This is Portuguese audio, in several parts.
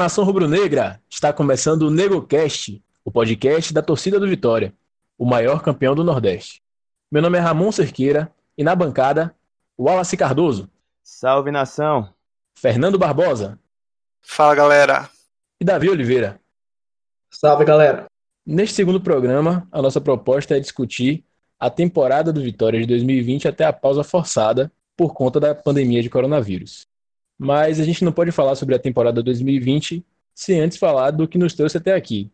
Nação rubro-negra! Está começando o NegoCast, o podcast da torcida do Vitória, o maior campeão do Nordeste. Meu nome é Ramon Cerqueira e na bancada, Wallace Cardoso. Salve nação! Fernando Barbosa. Fala galera! E Davi Oliveira. Salve galera! Neste segundo programa, a nossa proposta é discutir a temporada do Vitória de 2020 até a pausa forçada por conta da pandemia de coronavírus mas a gente não pode falar sobre a temporada 2020 sem antes falar do que nos trouxe até aqui.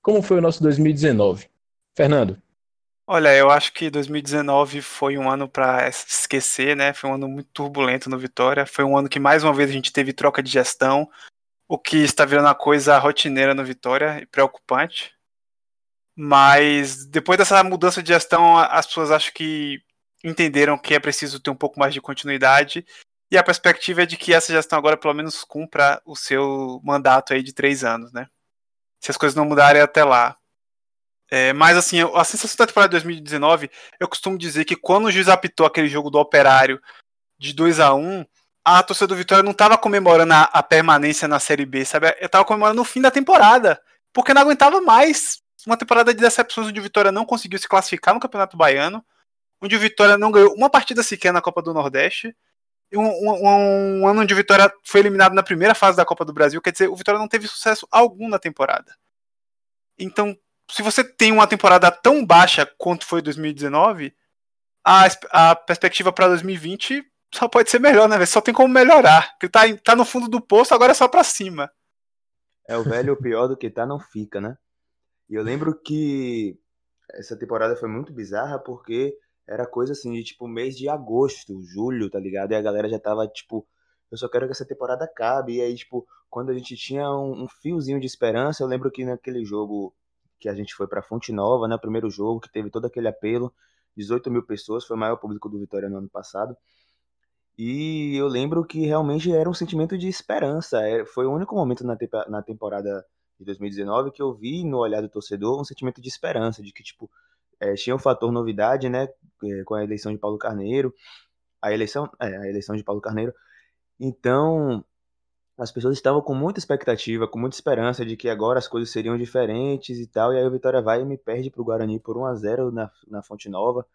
Como foi o nosso 2019? Fernando. Olha, eu acho que 2019 foi um ano para esquecer, né? Foi um ano muito turbulento no Vitória. Foi um ano que mais uma vez a gente teve troca de gestão, o que está virando uma coisa rotineira no Vitória e preocupante. Mas depois dessa mudança de gestão, as pessoas acho que entenderam que é preciso ter um pouco mais de continuidade e a perspectiva é de que essa gestão agora pelo menos cumpra o seu mandato aí de três anos, né? Se as coisas não mudarem até lá. É, mas assim, a sensação da temporada de 2019, eu costumo dizer que quando o juiz apitou aquele jogo do Operário de 2 a 1 a torcida do Vitória não estava comemorando a, a, permanência na Série B, sabe? Eu estava comemorando o fim da temporada, porque não aguentava mais uma temporada de decepções onde o Vitória não conseguiu se classificar no Campeonato Baiano, onde o Vitória não ganhou uma partida sequer na Copa do Nordeste, um, um, um, ano onde o Vitória foi eliminado na primeira fase da Copa do Brasil, quer dizer, o Vitória não teve sucesso algum na temporada. Então, se você tem uma temporada tão baixa quanto foi 2019, a, a perspectiva para 2020 só pode ser melhor, né? Só tem como melhorar. Porque tá, tá no fundo do poço, agora é só para cima. É o velho pior do que tá não fica, né? E eu lembro que essa temporada foi muito bizarra porque era coisa assim de tipo mês de agosto, julho, tá ligado? E a galera já tava tipo, eu só quero que essa temporada acabe. E aí, tipo, quando a gente tinha um, um fiozinho de esperança, eu lembro que naquele jogo que a gente foi pra Fonte Nova, né? O primeiro jogo, que teve todo aquele apelo, 18 mil pessoas, foi o maior público do Vitória no ano passado. E eu lembro que realmente era um sentimento de esperança. É, foi o único momento na, na temporada de 2019 que eu vi no olhar do torcedor um sentimento de esperança, de que, tipo, é, tinha o fator novidade, né, é, com a eleição de Paulo Carneiro, a eleição, é, a eleição de Paulo Carneiro. Então, as pessoas estavam com muita expectativa, com muita esperança de que agora as coisas seriam diferentes e tal, e aí o Vitória vai e me perde para o Guarani por 1 a 0 na, na Fonte Nova.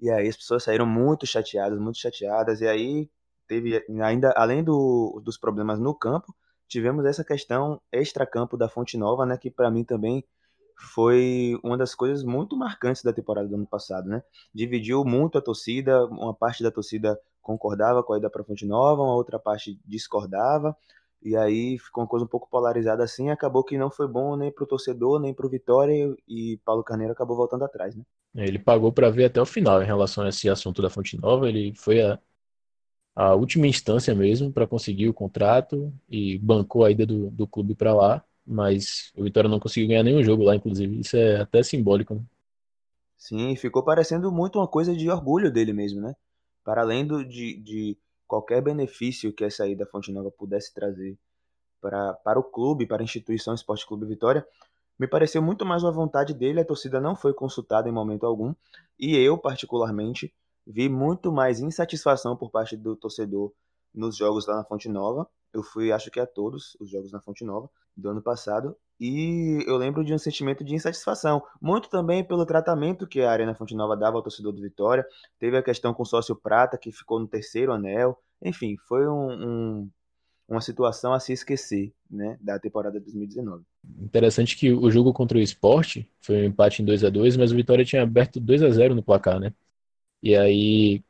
E aí as pessoas saíram muito chateadas, muito chateadas, e aí teve ainda além do, dos problemas no campo, tivemos essa questão extra-campo da Fonte Nova, né, que para mim também foi uma das coisas muito marcantes da temporada do ano passado, né? Dividiu muito a torcida, uma parte da torcida concordava com a ida para Fonte Nova, uma outra parte discordava, e aí ficou uma coisa um pouco polarizada assim, acabou que não foi bom nem para o torcedor, nem para o Vitória, e Paulo Carneiro acabou voltando atrás, né? Ele pagou para ver até o final em relação a esse assunto da Fonte Nova, ele foi a, a última instância mesmo para conseguir o contrato e bancou a ida do, do clube para lá mas o Vitória não conseguiu ganhar nenhum jogo lá, inclusive. Isso é até simbólico. Né? Sim, ficou parecendo muito uma coisa de orgulho dele mesmo, né? Para além do, de, de qualquer benefício que essa ida da Fonte Nova pudesse trazer para, para o clube, para a instituição Esporte Clube Vitória, me pareceu muito mais uma vontade dele. A torcida não foi consultada em momento algum. E eu, particularmente, vi muito mais insatisfação por parte do torcedor nos jogos lá na Fonte Nova. Eu fui, acho que a todos os jogos na Fonte Nova do ano passado. E eu lembro de um sentimento de insatisfação, muito também pelo tratamento que a Arena Fonte Nova dava ao torcedor do Vitória. Teve a questão com o sócio Prata, que ficou no terceiro anel. Enfim, foi um, um, uma situação a se esquecer né, da temporada 2019. Interessante que o jogo contra o esporte foi um empate em 2 a 2 mas o Vitória tinha aberto 2 a 0 no placar, né? E aí,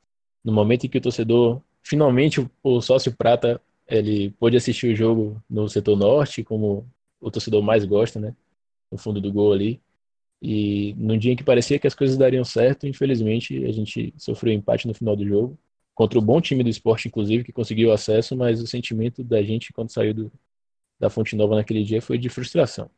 no momento em que o torcedor, finalmente o, o sócio Prata ele pôde assistir o jogo no setor norte, como o torcedor mais gosta, né? No fundo do gol ali. E num dia em que parecia que as coisas dariam certo, infelizmente a gente sofreu empate no final do jogo. Contra o bom time do esporte, inclusive, que conseguiu acesso, mas o sentimento da gente quando saiu do, da Fonte Nova naquele dia foi de frustração.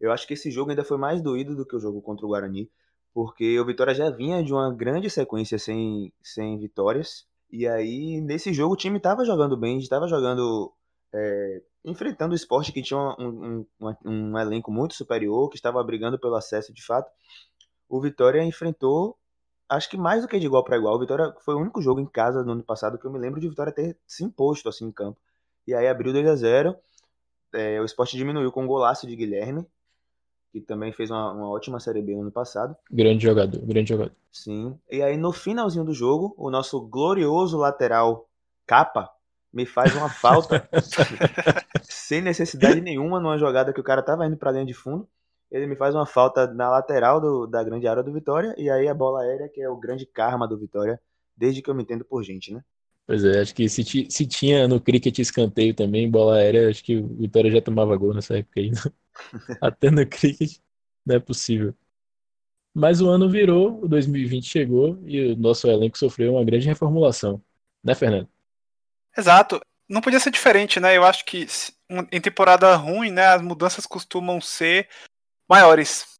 Eu acho que esse jogo ainda foi mais doído do que o jogo contra o Guarani, porque o Vitória já vinha de uma grande sequência sem, sem vitórias. E aí, nesse jogo, o time estava jogando bem, estava jogando. É, enfrentando o esporte que tinha um, um, um, elenco muito superior, que estava brigando pelo acesso de fato. O Vitória enfrentou, acho que mais do que de igual para igual. O Vitória foi o único jogo em casa no ano passado que eu me lembro de Vitória ter se imposto assim em campo. E aí abriu 2 a 0 é, o esporte diminuiu com o golaço de Guilherme, que também fez uma, uma ótima Série B no ano passado. Grande jogador, grande jogador. Sim. E aí no finalzinho do jogo, o nosso glorioso lateral Capa me faz uma falta sem necessidade nenhuma numa jogada que o cara tava indo para dentro de fundo. Ele me faz uma falta na lateral do, da grande área do Vitória e aí a bola aérea que é o grande karma do Vitória, desde que eu me entendo por gente, né? Pois é, acho que se, se tinha no cricket escanteio também, bola aérea, acho que o Vitória já tomava gol nessa época aí. Até no cricket não é possível. Mas o ano virou, o 2020 chegou e o nosso elenco sofreu uma grande reformulação. Né, Fernando? Exato. Não podia ser diferente, né? Eu acho que em temporada ruim, né, as mudanças costumam ser maiores.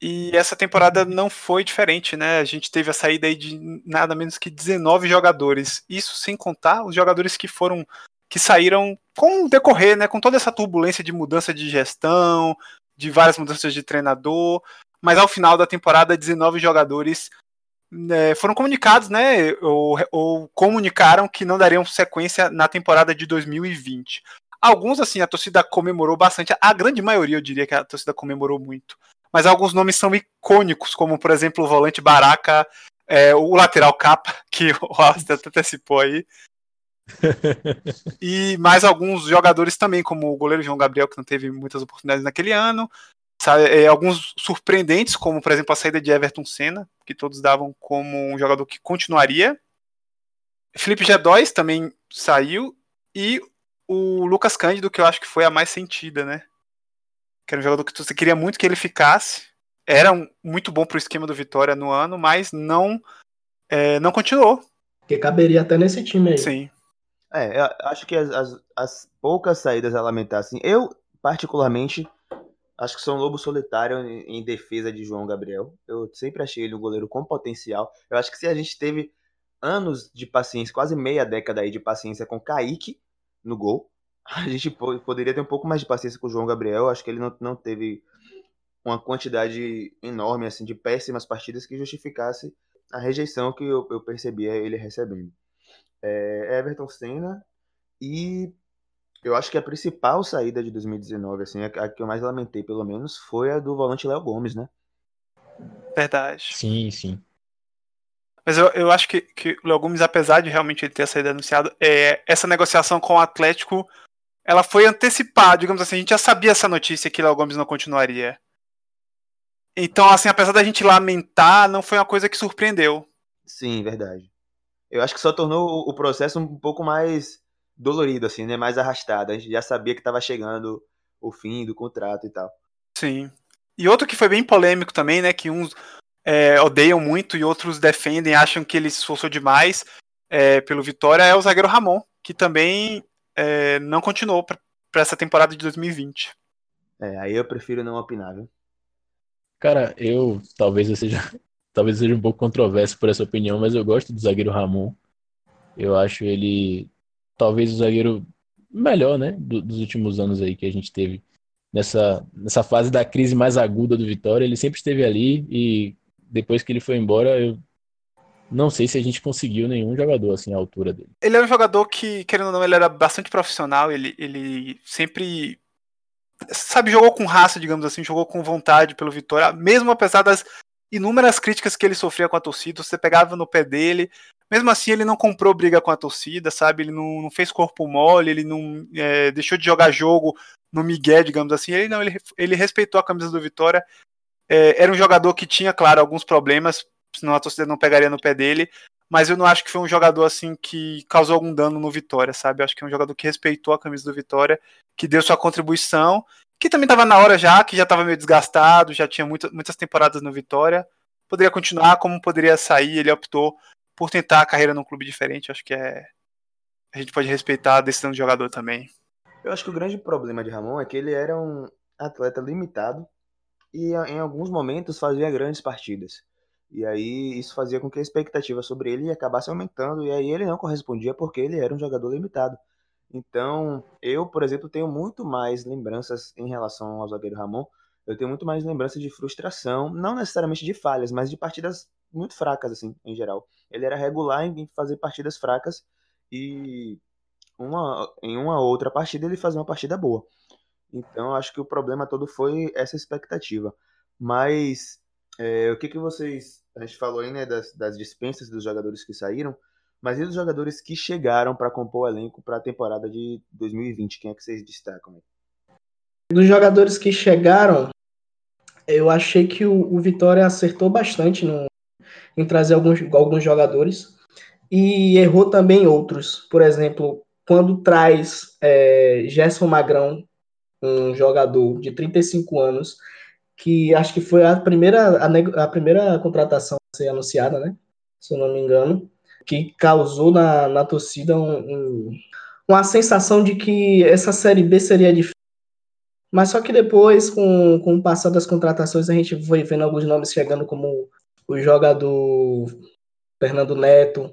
E essa temporada não foi diferente, né? A gente teve a saída aí de nada menos que 19 jogadores. Isso sem contar os jogadores que foram que saíram com o decorrer, né, com toda essa turbulência de mudança de gestão, de várias mudanças de treinador, mas ao final da temporada 19 jogadores né, foram comunicados, né, ou, ou, comunicaram que não dariam sequência na temporada de 2020. Alguns, assim, a torcida comemorou bastante, a grande maioria eu diria que a torcida comemorou muito, mas alguns nomes são icônicos, como por exemplo o volante Baraka, é, o lateral Capa, que o Austin até antecipou aí, e mais alguns jogadores também, como o goleiro João Gabriel, que não teve muitas oportunidades naquele ano. Sabe, é, alguns surpreendentes, como por exemplo a saída de Everton Senna, que todos davam como um jogador que continuaria. Felipe G2 também saiu. E o Lucas Cândido, que eu acho que foi a mais sentida, né? Que era um jogador que você queria muito que ele ficasse. Era um, muito bom pro esquema do Vitória no ano, mas não, é, não continuou. Que caberia até nesse time aí. Sim. É, acho que as, as, as, poucas saídas a lamentar, assim, eu, particularmente, acho que sou um lobo solitário em, em, defesa de João Gabriel. Eu sempre achei ele um goleiro com potencial. Eu acho que se a gente teve anos de paciência, quase meia década aí de paciência com Kaique no gol, a gente poderia ter um pouco mais de paciência com o João Gabriel. Acho que ele não, não teve uma quantidade enorme assim de péssimas partidas que justificasse a rejeição que eu, eu percebia ele recebendo é Everton Senna e eu acho que a principal saída de 2019, assim, a que eu mais lamentei, pelo menos, foi a do volante Léo Gomes, né? Verdade. Sim, sim. Mas eu, eu acho que, que o Léo Gomes, apesar de realmente ele ter saído anunciado, é, essa negociação com o Atlético, ela foi antecipada, digamos assim, a gente já sabia essa notícia que o Léo Gomes não continuaria. Então, assim, apesar da gente lamentar, não foi uma coisa que surpreendeu. Sim, verdade eu acho que só tornou o processo um pouco mais dolorido, assim, né? Mais arrastado. A gente já sabia que estava chegando o fim do contrato e tal. Sim. E outro que foi bem polêmico também, né? Que uns é, odeiam muito e outros defendem, acham que ele se esforçou demais é, pelo Vitória, é o zagueiro Ramon, que também é, não continuou para essa temporada de 2020. É, aí eu prefiro não opinar, viu? Cara, eu talvez eu seja talvez seja um pouco controverso por essa opinião, mas eu gosto do zagueiro Ramon. Eu acho ele talvez o zagueiro melhor, né, do, dos últimos anos aí que a gente teve nessa nessa fase da crise mais aguda do Vitória. Ele sempre esteve ali e depois que ele foi embora, eu não sei se a gente conseguiu nenhum jogador assim à altura dele. Ele é um jogador que, querendo ou não, ele era bastante profissional. Ele, ele sempre sabe, jogou com raça, digamos assim, jogou com vontade pelo Vitória, mesmo apesar das inúmeras críticas que ele sofria com a torcida, você pegava no pé dele. Mesmo assim, ele não comprou briga com a torcida, sabe? Ele não, não fez corpo mole, ele não é, deixou de jogar jogo no Miguel, digamos assim. Ele não, ele, ele respeitou a camisa do Vitória. É, era um jogador que tinha, claro, alguns problemas, senão a torcida não pegaria no pé dele. Mas eu não acho que foi um jogador assim que causou algum dano no Vitória, sabe? Eu acho que é um jogador que respeitou a camisa do Vitória, que deu sua contribuição que também estava na hora já, que já estava meio desgastado, já tinha muita, muitas temporadas no Vitória. Poderia continuar, como poderia sair, ele optou por tentar a carreira num clube diferente. Acho que é. A gente pode respeitar a decisão do jogador também. Eu acho que o grande problema de Ramon é que ele era um atleta limitado e em alguns momentos fazia grandes partidas. E aí isso fazia com que a expectativa sobre ele acabasse aumentando e aí ele não correspondia porque ele era um jogador limitado. Então, eu, por exemplo, tenho muito mais lembranças em relação ao zagueiro Ramon. Eu tenho muito mais lembrança de frustração, não necessariamente de falhas, mas de partidas muito fracas, assim, em geral. Ele era regular em fazer partidas fracas e uma, em uma outra partida ele fazia uma partida boa. Então, acho que o problema todo foi essa expectativa. Mas, é, o que, que vocês. A gente falou aí, né, das, das dispensas dos jogadores que saíram, mas e dos jogadores que chegaram para compor o elenco para a temporada de 2020? Quem é que vocês destacam? Dos jogadores que chegaram, eu achei que o, o Vitória acertou bastante no, em trazer alguns, alguns jogadores e errou também outros. Por exemplo, quando traz é, Gerson Magrão, um jogador de 35 anos, que acho que foi a primeira, a, a primeira contratação a ser anunciada, né? Se eu não me engano, que causou na, na torcida um, um, uma sensação de que essa Série B seria difícil. Mas só que depois, com, com o passar das contratações, a gente foi vendo alguns nomes chegando, como o jogador Fernando Neto,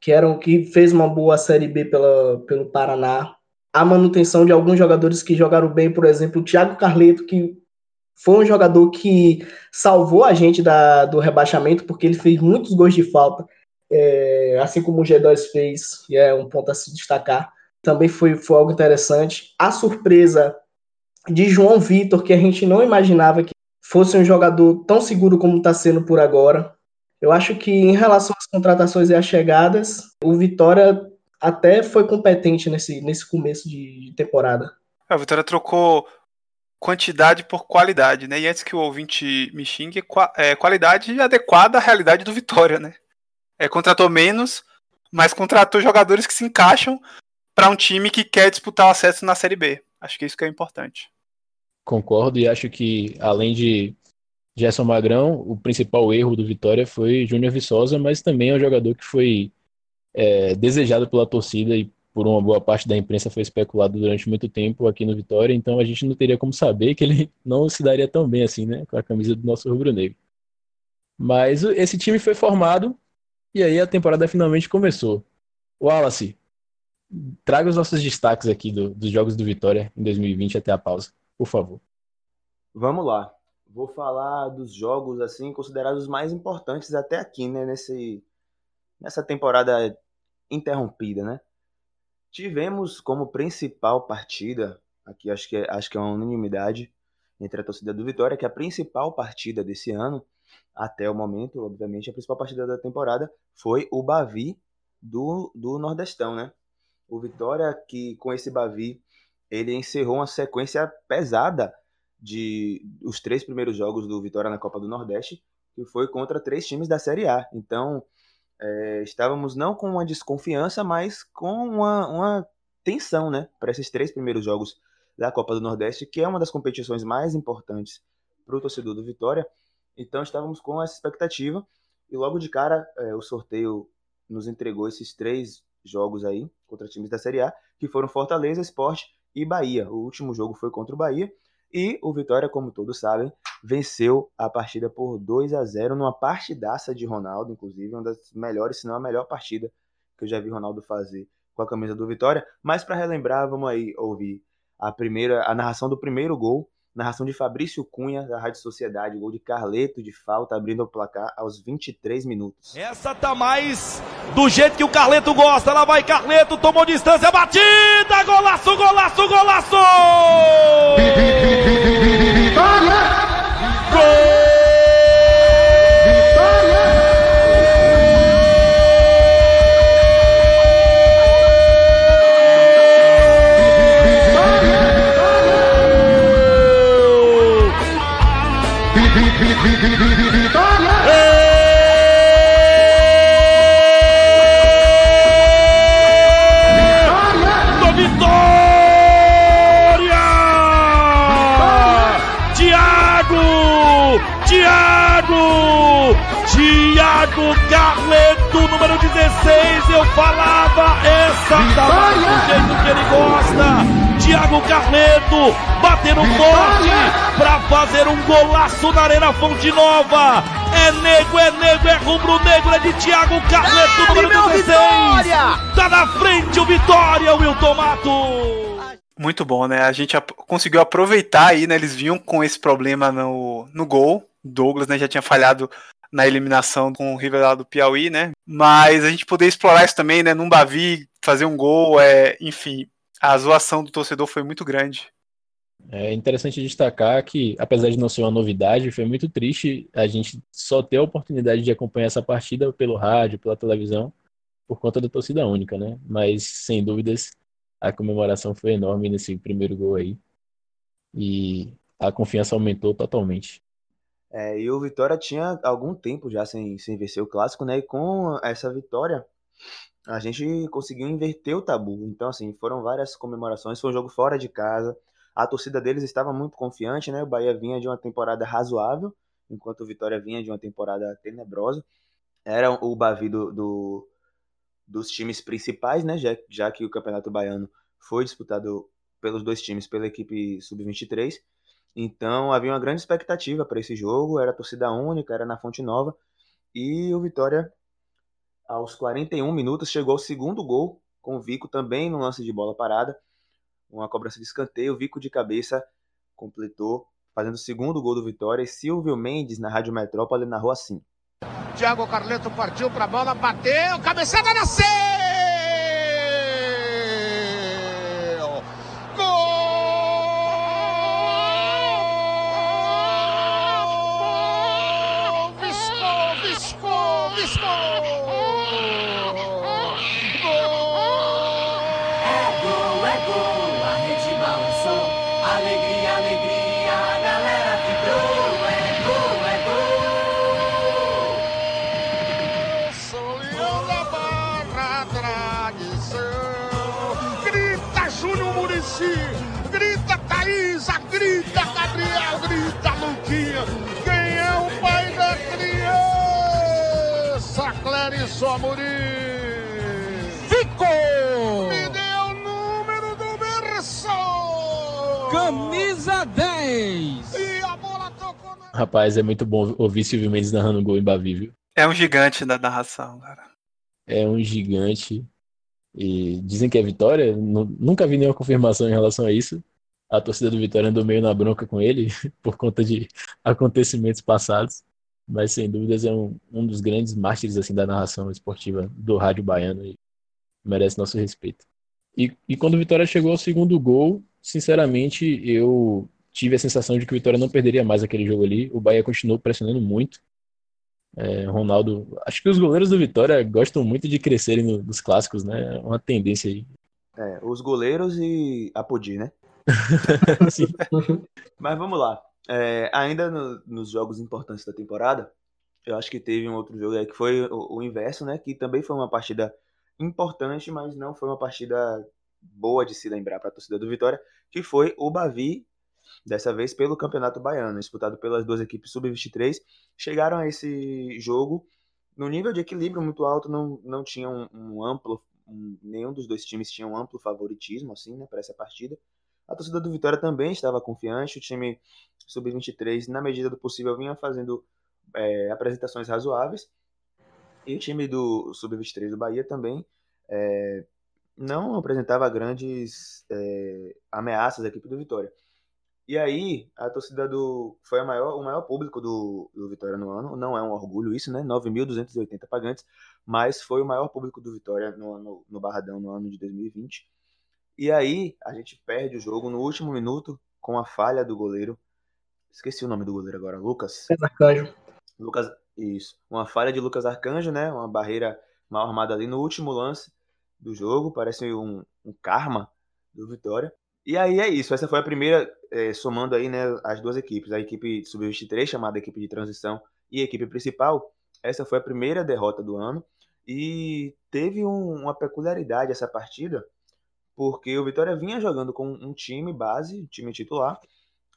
que era o que fez uma boa Série B pela, pelo Paraná. A manutenção de alguns jogadores que jogaram bem, por exemplo, o Thiago Carleto, que foi um jogador que salvou a gente da, do rebaixamento, porque ele fez muitos gols de falta, é, assim como o G2 fez, e é um ponto a se destacar. Também foi, foi algo interessante. A surpresa de João Vitor, que a gente não imaginava que fosse um jogador tão seguro como está sendo por agora. Eu acho que em relação às contratações e às chegadas, o Vitória até foi competente nesse, nesse começo de, temporada. É, a Vitória trocou quantidade por qualidade, né? E antes que o ouvinte me xingue, é, qualidade adequada à realidade do Vitória, né? É, contratou menos, mas contratou jogadores que se encaixam para um time que quer disputar o acesso na Série B. Acho que isso que é importante. Concordo e acho que além de Gerson Magrão, o principal erro do Vitória foi Júnior Viçosa, mas também é um jogador que foi é, desejado pela torcida e por uma boa parte da imprensa foi especulado durante muito tempo aqui no Vitória, então a gente não teria como saber que ele não se daria tão bem assim, né, com a camisa do nosso rubro-negro. Mas esse time foi formado e aí a temporada finalmente começou. Wallace, traga os nossos destaques aqui do, dos jogos do Vitória em 2020 até a pausa, por favor. Vamos lá vou falar dos jogos assim considerados os mais importantes até aqui, né, nesse nessa temporada interrompida, né? Tivemos como principal partida, aqui acho que é, acho que é uma unanimidade entre a torcida do Vitória, que a principal partida desse ano, até o momento, obviamente, a principal partida da temporada foi o Bavi do, do Nordestão, né? O Vitória que com esse Bavi ele encerrou uma sequência pesada de os três primeiros jogos do Vitória na Copa do Nordeste, que foi contra três times da Série A. Então, é, estávamos não com uma desconfiança, mas com uma, uma tensão, né, para esses três primeiros jogos da Copa do Nordeste, que é uma das competições mais importantes para o torcedor do Vitória. Então, estávamos com essa expectativa e logo de cara é, o sorteio nos entregou esses três jogos aí contra times da Série A, que foram Fortaleza, Esporte e Bahia. O último jogo foi contra o Bahia e o Vitória, como todos sabem, venceu a partida por 2 a 0 numa partidaça de Ronaldo, inclusive, uma das melhores, se não a melhor partida que eu já vi Ronaldo fazer com a camisa do Vitória. Mas para relembrar, vamos aí ouvir a primeira, a narração do primeiro gol, narração de Fabrício Cunha da Rádio Sociedade, gol de Carleto de falta abrindo o placar aos 23 minutos. Essa tá mais do jeito que o Carleto gosta. Lá vai Carleto, tomou distância, batida, golaço, golaço, golaço! Número 16, eu falava, essa tá do jeito que ele gosta. Thiago Carleto batendo forte para fazer um golaço na Arena Fonte Nova. É nego, é nego, é rubro-negro, é de Thiago Carleto, Dale, número 16. Vitória! Tá na frente o Vitória, Wilton Mato. Muito bom, né? A gente conseguiu aproveitar aí, né? Eles vinham com esse problema no, no gol. Douglas, né, já tinha falhado na eliminação com o River lá do Piauí, né? Mas a gente poder explorar isso também, né? Num Bavi, fazer um gol, é, enfim, a zoação do torcedor foi muito grande. É interessante destacar que, apesar de não ser uma novidade, foi muito triste a gente só ter a oportunidade de acompanhar essa partida pelo rádio, pela televisão, por conta da torcida única, né? Mas, sem dúvidas, a comemoração foi enorme nesse primeiro gol aí. E a confiança aumentou totalmente. É, e o Vitória tinha algum tempo já sem, sem vencer o clássico, né? E com essa vitória, a gente conseguiu inverter o tabu. Então, assim, foram várias comemorações. Foi um jogo fora de casa. A torcida deles estava muito confiante, né? O Bahia vinha de uma temporada razoável, enquanto o Vitória vinha de uma temporada tenebrosa. Era o Bavi do, do dos times principais, né? Já, já que o Campeonato Baiano foi disputado pelos dois times, pela equipe sub-23. Então havia uma grande expectativa para esse jogo, era torcida única, era na Fonte Nova. E o Vitória, aos 41 minutos, chegou ao segundo gol, com o Vico também no lance de bola parada. Uma cobrança de escanteio, Vico de cabeça completou, fazendo o segundo gol do Vitória. E Silvio Mendes, na Rádio Metrópole, narrou assim. Thiago Carleto partiu para a bola, bateu, cabeçada na! Rapaz, é muito bom ouvir Silvio Mendes narrando gol viu? É um gigante da narração, cara. É um gigante. E dizem que é vitória. Nunca vi nenhuma confirmação em relação a isso. A torcida do Vitória andou meio na bronca com ele por conta de acontecimentos passados mas sem dúvidas é um, um dos grandes mártires assim, da narração esportiva do rádio baiano e merece nosso respeito. E, e quando o Vitória chegou ao segundo gol, sinceramente, eu tive a sensação de que o Vitória não perderia mais aquele jogo ali. O Bahia continuou pressionando muito. É, Ronaldo, acho que os goleiros do Vitória gostam muito de crescerem no, nos clássicos, né? É uma tendência aí. É, os goleiros e a Podi, né? Mas vamos lá. É, ainda no, nos jogos importantes da temporada, eu acho que teve um outro jogo aí que foi o, o, inverso, né? Que também foi uma partida importante, mas não foi uma partida boa de se lembrar para a torcida do Vitória, que foi o Bavi, dessa vez pelo Campeonato Baiano, disputado pelas duas equipes sub-23. Chegaram a esse jogo no nível de equilíbrio muito alto, não, não tinha um, um amplo, um, nenhum dos dois times tinha um amplo favoritismo, assim, né, para essa partida. A torcida do Vitória também estava confiante, o time sub-23, na medida do possível, vinha fazendo é, apresentações razoáveis. E o time do sub-23 do Bahia também é, não apresentava grandes é, ameaças à equipe do Vitória. E aí, a torcida do. Foi a maior, o maior público do, do Vitória no ano. Não é um orgulho isso, né? 9.280 pagantes, mas foi o maior público do Vitória no, no, no Barradão no ano de 2020. E aí a gente perde o jogo no último minuto com a falha do goleiro. Esqueci o nome do goleiro agora, Lucas. Arcanjo. Lucas, isso. Uma falha de Lucas Arcanjo, né? Uma barreira mal armada ali no último lance do jogo. Parece um, um karma do Vitória. E aí é isso. Essa foi a primeira, é, somando aí, né, as duas equipes. A equipe sub-23, chamada equipe de transição, e a equipe principal. Essa foi a primeira derrota do ano. E teve um, uma peculiaridade essa partida, porque o Vitória vinha jogando com um time base, time titular,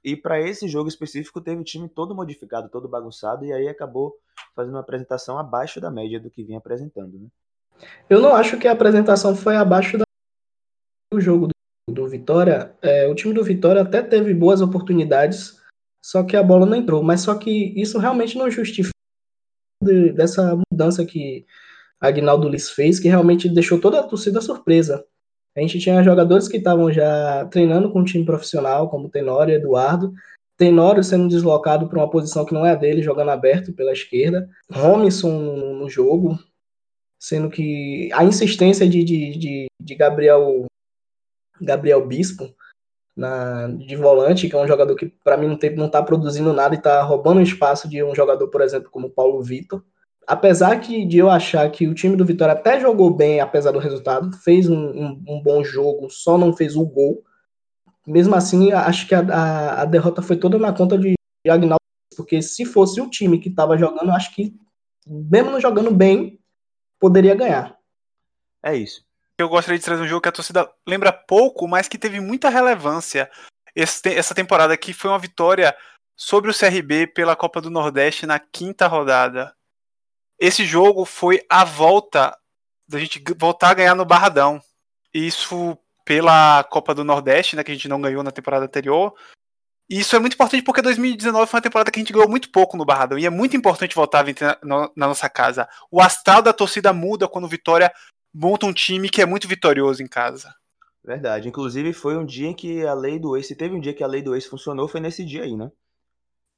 e para esse jogo específico teve o time todo modificado, todo bagunçado, e aí acabou fazendo uma apresentação abaixo da média do que vinha apresentando. Né? Eu não acho que a apresentação foi abaixo do jogo do, do Vitória. É, o time do Vitória até teve boas oportunidades, só que a bola não entrou. Mas só que isso realmente não justifica de, dessa mudança que Agnaldo Liz fez, que realmente deixou toda a torcida surpresa. A gente tinha jogadores que estavam já treinando com um time profissional, como Tenório Eduardo. Tenório sendo deslocado para uma posição que não é a dele, jogando aberto pela esquerda. Robinson no, no jogo, sendo que a insistência de, de, de, de Gabriel, Gabriel Bispo na, de volante, que é um jogador que para mim não, tem, não tá produzindo nada e tá roubando espaço de um jogador, por exemplo, como Paulo Vitor. Apesar que, de eu achar que o time do Vitória até jogou bem, apesar do resultado, fez um, um, um bom jogo, só não fez o gol. Mesmo assim, acho que a, a, a derrota foi toda na conta de Agnaldo, porque se fosse o time que estava jogando, acho que, mesmo não jogando bem, poderia ganhar. É isso eu gostaria de trazer um jogo que a torcida lembra pouco, mas que teve muita relevância essa temporada, que foi uma vitória sobre o CRB pela Copa do Nordeste na quinta rodada. Esse jogo foi a volta da gente voltar a ganhar no Barradão. Isso pela Copa do Nordeste, né, que a gente não ganhou na temporada anterior. E isso é muito importante porque 2019 foi uma temporada que a gente ganhou muito pouco no Barradão. E é muito importante voltar a na, na nossa casa. O astral da torcida muda quando Vitória monta um time que é muito vitorioso em casa. Verdade. Inclusive, foi um dia em que a lei do ex, se teve um dia que a lei do ex funcionou, foi nesse dia aí, né?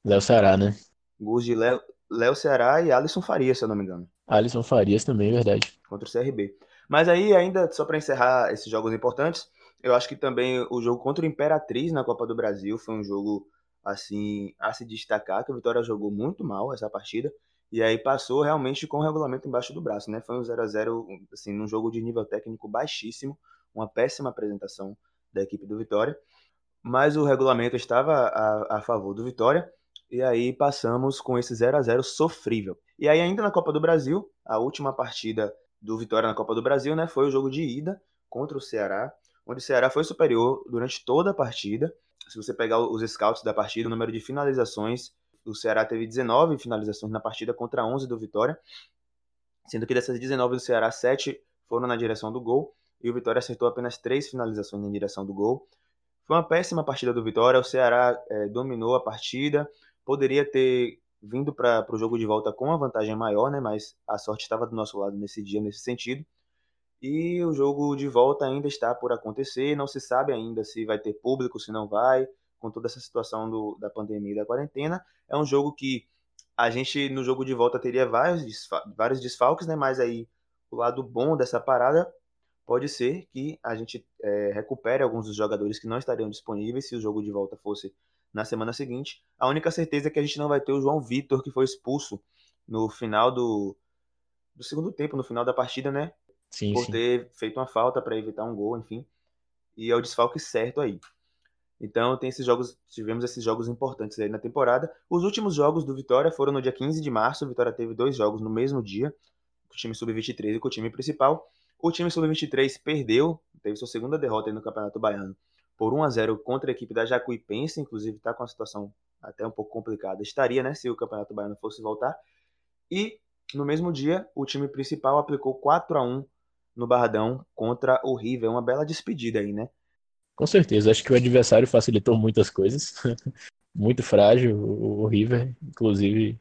Léo Ceará, né? Gols de Léo, Léo Ceará e Alisson Farias, se eu não me engano. Alisson Farias também, verdade. Contra o CRB. Mas aí, ainda, só para encerrar esses jogos importantes, eu acho que também o jogo contra o Imperatriz na Copa do Brasil foi um jogo, assim, a se destacar, que o Vitória jogou muito mal essa partida. E aí passou realmente com o regulamento embaixo do braço, né? Foi um 0 a 0 assim, num jogo de nível técnico baixíssimo, uma péssima apresentação da equipe do Vitória. Mas o regulamento estava a, a favor do Vitória, e aí passamos com esse 0 a 0 sofrível. E aí ainda na Copa do Brasil, a última partida do Vitória na Copa do Brasil, né, foi o jogo de ida contra o Ceará, onde o Ceará foi superior durante toda a partida. Se você pegar os scouts da partida, o número de finalizações o Ceará teve 19 finalizações na partida contra 11 do Vitória, sendo que dessas 19 do Ceará, 7 foram na direção do gol e o Vitória acertou apenas 3 finalizações na direção do gol. Foi uma péssima partida do Vitória, o Ceará é, dominou a partida, poderia ter vindo para o jogo de volta com uma vantagem maior, né, mas a sorte estava do nosso lado nesse dia, nesse sentido. E o jogo de volta ainda está por acontecer, não se sabe ainda se vai ter público, se não vai, com toda essa situação do, da pandemia e da quarentena. É um jogo que a gente, no jogo de volta, teria vários, desfal vários desfalques, né? Mas aí o lado bom dessa parada pode ser que a gente é, recupere alguns dos jogadores que não estariam disponíveis se o jogo de volta fosse na semana seguinte. A única certeza é que a gente não vai ter o João Vitor, que foi expulso no final do, do segundo tempo, no final da partida, né? Sim, Por sim. ter feito uma falta para evitar um gol, enfim. E é o desfalque certo aí. Então tem esses jogos, tivemos esses jogos importantes aí na temporada. Os últimos jogos do Vitória foram no dia 15 de março. O Vitória teve dois jogos no mesmo dia, com o time sub-23 e com o time principal. O time sub-23 perdeu, teve sua segunda derrota no Campeonato Baiano por 1 a 0 contra a equipe da Jacuipense, inclusive está com uma situação até um pouco complicada. Estaria, né, se o Campeonato Baiano fosse voltar. E no mesmo dia, o time principal aplicou 4 a 1 no Barradão contra o River, uma bela despedida aí, né? Com certeza, acho que o adversário facilitou muitas coisas. Muito frágil o River, inclusive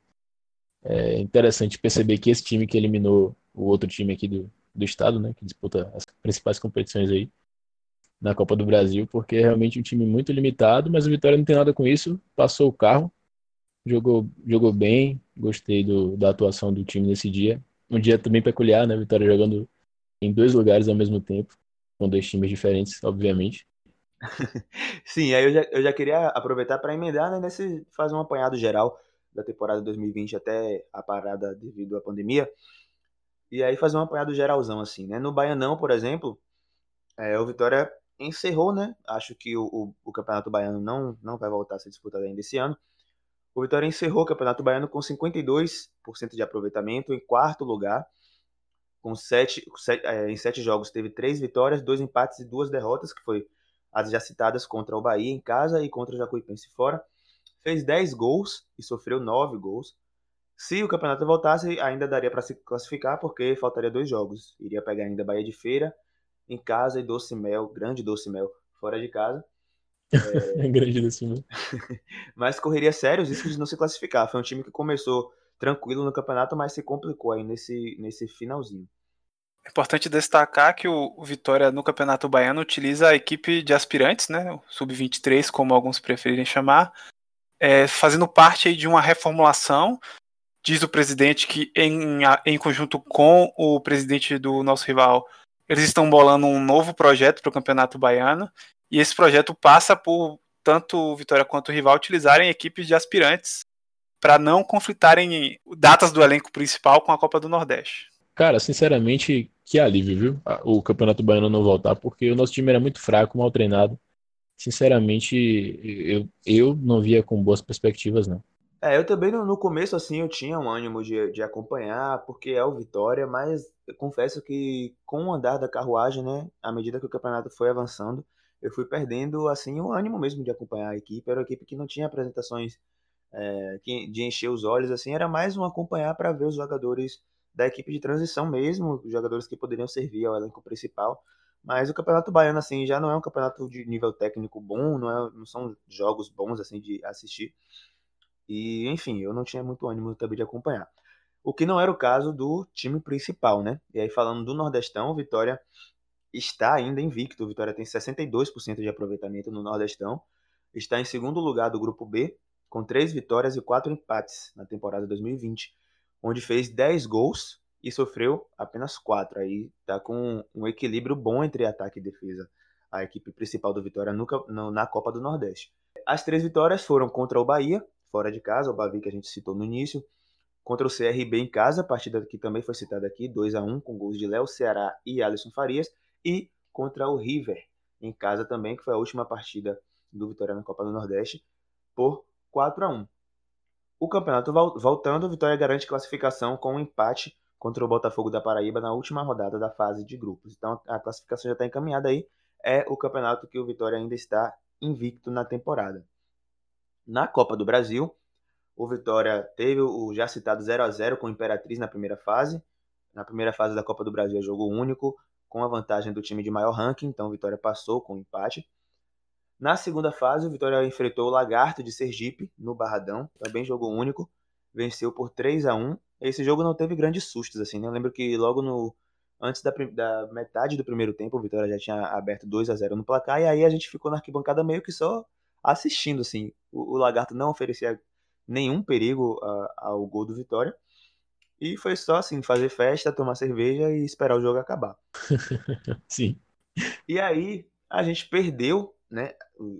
é interessante perceber que esse time que eliminou o outro time aqui do, do estado, né, que disputa as principais competições aí na Copa do Brasil, porque é realmente um time muito limitado, mas o Vitória não tem nada com isso, passou o carro, jogou, jogou bem, gostei do, da atuação do time nesse dia. Um dia também peculiar, né, Vitória jogando em dois lugares ao mesmo tempo, com dois times diferentes, obviamente. Sim, aí eu já, eu já queria aproveitar para emendar, né, nesse, fazer um apanhado geral da temporada 2020 até a parada devido à pandemia. E aí fazer um apanhado geralzão, assim, né? No Baianão, por exemplo, é, o Vitória encerrou, né? Acho que o, o, o, Campeonato Baiano não, não vai voltar a ser disputado ainda esse ano. O Vitória encerrou o Campeonato Baiano com 52% de aproveitamento, em quarto lugar. Com sete, sete é, em sete jogos teve três vitórias, dois empates e duas derrotas, que foi as já citadas contra o Bahia em casa e contra o Jacuipense fora. Fez 10 gols e sofreu 9 gols. Se o campeonato voltasse, ainda daria para se classificar, porque faltaria dois jogos. Iria pegar ainda Bahia de Feira em casa e Doce Mel, grande Doce Mel, fora de casa. É... grande Doce Mel. mas correria sérios riscos de não se classificar. Foi um time que começou tranquilo no campeonato, mas se complicou aí nesse, nesse finalzinho. É importante destacar que o Vitória no Campeonato Baiano utiliza a equipe de aspirantes, né, o sub-23, como alguns preferirem chamar, é, fazendo parte de uma reformulação. Diz o presidente que, em, em conjunto com o presidente do nosso rival, eles estão bolando um novo projeto para o Campeonato Baiano. E esse projeto passa por tanto o Vitória quanto o rival utilizarem equipes de aspirantes para não conflitarem datas do elenco principal com a Copa do Nordeste. Cara, sinceramente, que alívio, viu? O Campeonato Baiano não voltar, porque o nosso time era muito fraco, mal treinado. Sinceramente, eu, eu não via com boas perspectivas, não. É, eu também no, no começo, assim, eu tinha um ânimo de, de acompanhar, porque é o Vitória, mas eu confesso que com o andar da carruagem, né, à medida que o campeonato foi avançando, eu fui perdendo, assim, o ânimo mesmo de acompanhar a equipe. Era uma equipe que não tinha apresentações é, de encher os olhos, assim, era mais um acompanhar para ver os jogadores da equipe de transição mesmo, jogadores que poderiam servir ao elenco principal. Mas o Campeonato Baiano, assim, já não é um campeonato de nível técnico bom, não, é, não são jogos bons, assim, de assistir. E, enfim, eu não tinha muito ânimo também de acompanhar. O que não era o caso do time principal, né? E aí, falando do Nordestão, Vitória está ainda invicto. Vitória tem 62% de aproveitamento no Nordestão. Está em segundo lugar do grupo B, com três vitórias e quatro empates na temporada 2020 onde fez 10 gols e sofreu apenas 4. Aí tá com um equilíbrio bom entre ataque e defesa. A equipe principal do Vitória na Copa do Nordeste. As três vitórias foram contra o Bahia, fora de casa, o Bavi que a gente citou no início, contra o CRB em casa, partida que também foi citada aqui, 2 a 1 com gols de Léo Ceará e Alisson Farias, e contra o River em casa também, que foi a última partida do Vitória na Copa do Nordeste, por 4 a 1 o campeonato voltando, Vitória garante classificação com um empate contra o Botafogo da Paraíba na última rodada da fase de grupos. Então a classificação já está encaminhada aí. É o campeonato que o Vitória ainda está invicto na temporada. Na Copa do Brasil, o Vitória teve o já citado 0 a 0 com o Imperatriz na primeira fase. Na primeira fase da Copa do Brasil é jogo único, com a vantagem do time de maior ranking, então o Vitória passou com empate. Na segunda fase, o Vitória enfrentou o Lagarto de Sergipe, no Barradão, também jogo único, venceu por 3 a 1 Esse jogo não teve grandes sustos, assim, né? Eu lembro que logo no antes da, da metade do primeiro tempo, o Vitória já tinha aberto 2 a 0 no placar, e aí a gente ficou na arquibancada meio que só assistindo, assim. O, o Lagarto não oferecia nenhum perigo uh, ao gol do Vitória, e foi só, assim, fazer festa, tomar cerveja e esperar o jogo acabar. Sim. E aí a gente perdeu né,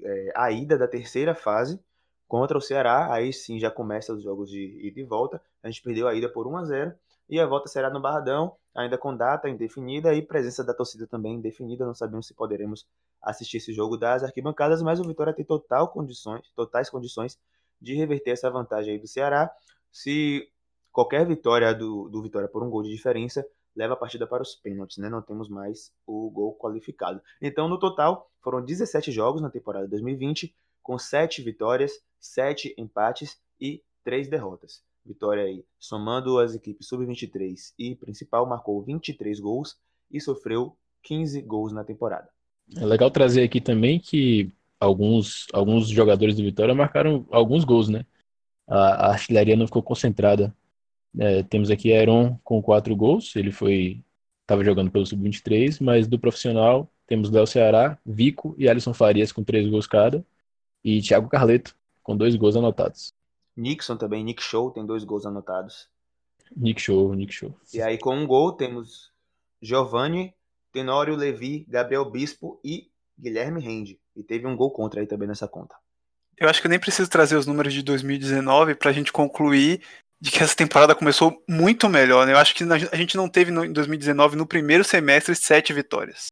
é, a ida da terceira fase contra o Ceará. Aí sim já começa os jogos de ida e volta. A gente perdeu a ida por 1 a 0 e a volta será no Barradão, ainda com data indefinida e presença da torcida também indefinida. Não sabemos se poderemos assistir esse jogo das arquibancadas, mas o Vitória tem total condições, totais condições de reverter essa vantagem aí do Ceará. Se qualquer vitória do, do Vitória por um gol de diferença leva a partida para os pênaltis, né? Não temos mais o gol qualificado. Então, no total, foram 17 jogos na temporada 2020, com 7 vitórias, 7 empates e 3 derrotas. Vitória aí, somando as equipes sub-23 e principal, marcou 23 gols e sofreu 15 gols na temporada. É legal trazer aqui também que alguns, alguns jogadores do Vitória marcaram alguns gols, né? A, a artilharia não ficou concentrada é, temos aqui Aaron com quatro gols, ele foi estava jogando pelo sub-23, mas do profissional temos Léo Ceará, Vico e Alisson Farias com três gols cada e Thiago Carleto com dois gols anotados. Nixon também, Nick Show tem dois gols anotados. Nick Show, Nick Show. E aí com um gol temos Giovanni, Tenório Levi, Gabriel Bispo e Guilherme Rende. E teve um gol contra aí também nessa conta. Eu acho que eu nem preciso trazer os números de 2019 para a gente concluir de que essa temporada começou muito melhor, né? Eu acho que a gente não teve no, em 2019, no primeiro semestre, sete vitórias.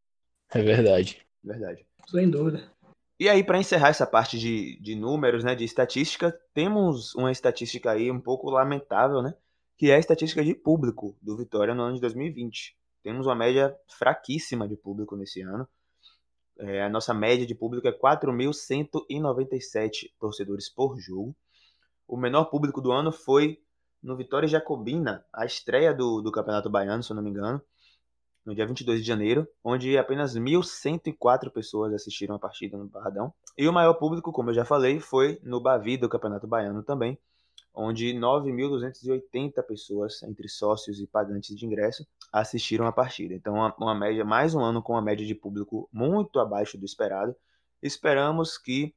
É verdade. Verdade. Sem dúvida. E aí, para encerrar essa parte de, de números, né, de estatística, temos uma estatística aí um pouco lamentável, né? Que é a estatística de público do Vitória no ano de 2020. Temos uma média fraquíssima de público nesse ano. É, a nossa média de público é 4.197 torcedores por jogo. O menor público do ano foi no Vitória Jacobina, a estreia do, do Campeonato Baiano, se eu não me engano, no dia 22 de janeiro, onde apenas 1.104 pessoas assistiram a partida no Barradão. E o maior público, como eu já falei, foi no Bavi do Campeonato Baiano também, onde 9.280 pessoas, entre sócios e pagantes de ingresso, assistiram a partida. Então, uma, uma média, mais um ano com uma média de público muito abaixo do esperado. Esperamos que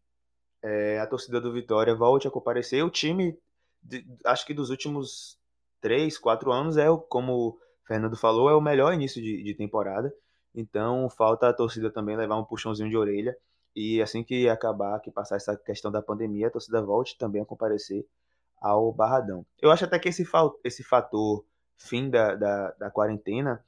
é, a torcida do Vitória volte a comparecer. O time de, acho que dos últimos três, quatro anos é, como o Fernando falou, é o melhor início de, de temporada. Então falta a torcida também levar um puxãozinho de orelha E assim que acabar, que passar essa questão da pandemia, a torcida volte também a comparecer ao Barradão. Eu acho até que esse, esse fator fim da, da, da quarentena,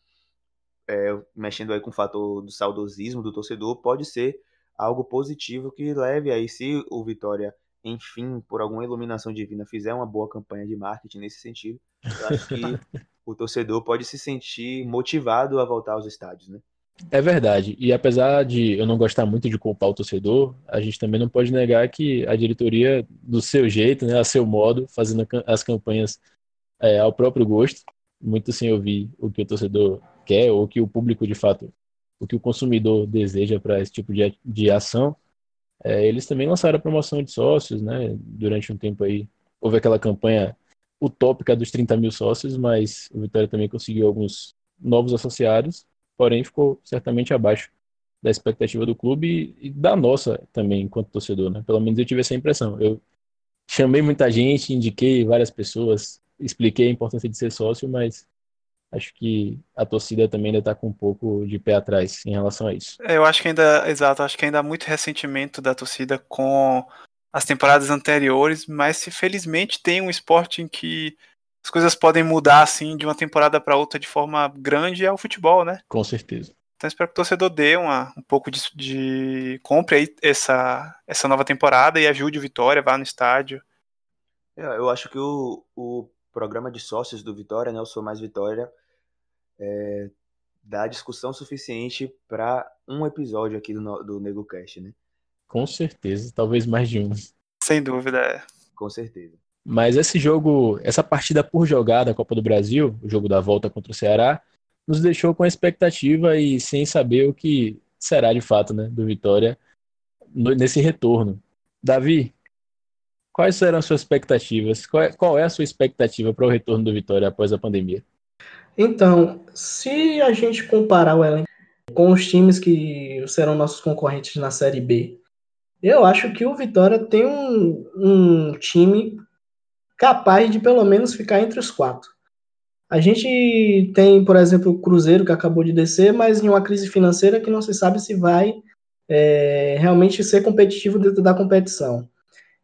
é, mexendo aí com o fator do saudosismo do torcedor, pode ser algo positivo que leve aí, se o Vitória, enfim, por alguma iluminação divina, fizer uma boa campanha de marketing nesse sentido, eu acho que o torcedor pode se sentir motivado a voltar aos estádios, né? É verdade. E apesar de eu não gostar muito de culpar o torcedor, a gente também não pode negar que a diretoria, do seu jeito, né, a seu modo, fazendo as campanhas é, ao próprio gosto, muito sem ouvir o que o torcedor quer ou o que o público de fato, o que o consumidor deseja para esse tipo de, de ação, é, eles também lançaram a promoção de sócios, né? Durante um tempo aí houve aquela campanha utópica dos 30 mil sócios, mas o Vitória também conseguiu alguns novos associados porém ficou certamente abaixo da expectativa do clube e, da nossa também, enquanto torcedor, né? Pelo menos eu tive essa impressão. Eu chamei muita gente, indiquei várias pessoas, expliquei a importância de ser sócio, mas acho que a torcida também ainda está com um pouco de pé atrás em relação a isso. É, eu acho que ainda, exato, acho que ainda há muito ressentimento da torcida com as temporadas anteriores, mas se felizmente tem um esporte em que as coisas podem mudar assim de uma temporada para outra de forma grande é o futebol, né? Com certeza. Então espero que o torcedor dê uma, um pouco de, de compre aí essa, essa nova temporada e ajude o Vitória, vá no estádio. É, eu acho que o, o programa de sócios do Vitória, né, o Sou Mais Vitória, é, dá discussão suficiente para um episódio aqui do, do NegoCast, né? Com certeza, talvez mais de um. Sem dúvida, é. Com certeza. Mas esse jogo, essa partida por jogar da Copa do Brasil, o jogo da volta contra o Ceará, nos deixou com a expectativa e sem saber o que será de fato né, do Vitória nesse retorno. Davi, quais serão as suas expectativas? Qual é, qual é a sua expectativa para o retorno do Vitória após a pandemia? Então, se a gente comparar o elenco com os times que serão nossos concorrentes na Série B, eu acho que o Vitória tem um, um time capaz de pelo menos ficar entre os quatro. A gente tem, por exemplo, o Cruzeiro que acabou de descer, mas em uma crise financeira que não se sabe se vai é, realmente ser competitivo dentro da competição.